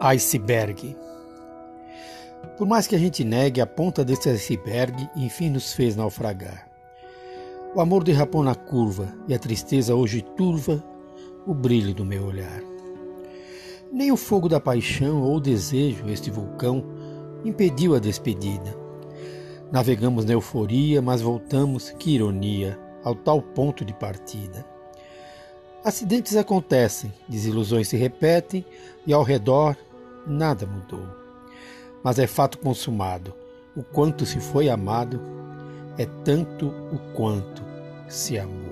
Iceberg. Por mais que a gente negue, a ponta desse iceberg enfim nos fez naufragar. O amor derrapou na curva e a tristeza hoje turva o brilho do meu olhar. Nem o fogo da paixão ou o desejo, este vulcão, impediu a despedida. Navegamos na euforia, mas voltamos, que ironia, ao tal ponto de partida. Acidentes acontecem, desilusões se repetem e ao redor nada mudou. Mas é fato consumado: o quanto se foi amado é tanto o quanto se amou.